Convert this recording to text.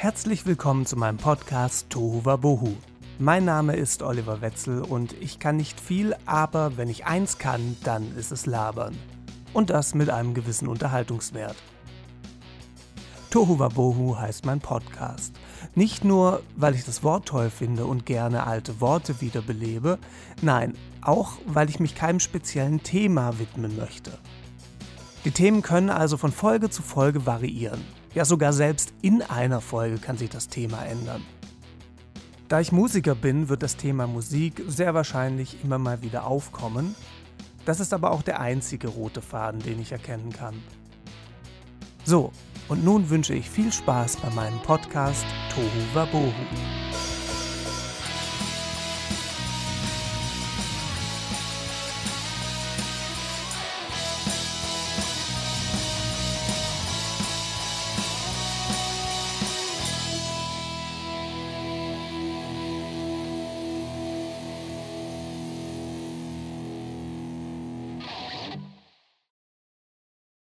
Herzlich willkommen zu meinem Podcast Tohu Wabohu. Mein Name ist Oliver Wetzel und ich kann nicht viel, aber wenn ich eins kann, dann ist es labern. Und das mit einem gewissen Unterhaltungswert. Tohu Wabohu heißt mein Podcast. Nicht nur, weil ich das Wort toll finde und gerne alte Worte wiederbelebe, nein, auch weil ich mich keinem speziellen Thema widmen möchte. Die Themen können also von Folge zu Folge variieren. Ja, sogar selbst in einer Folge kann sich das Thema ändern. Da ich Musiker bin, wird das Thema Musik sehr wahrscheinlich immer mal wieder aufkommen. Das ist aber auch der einzige rote Faden, den ich erkennen kann. So, und nun wünsche ich viel Spaß bei meinem Podcast Tohu Wabohu.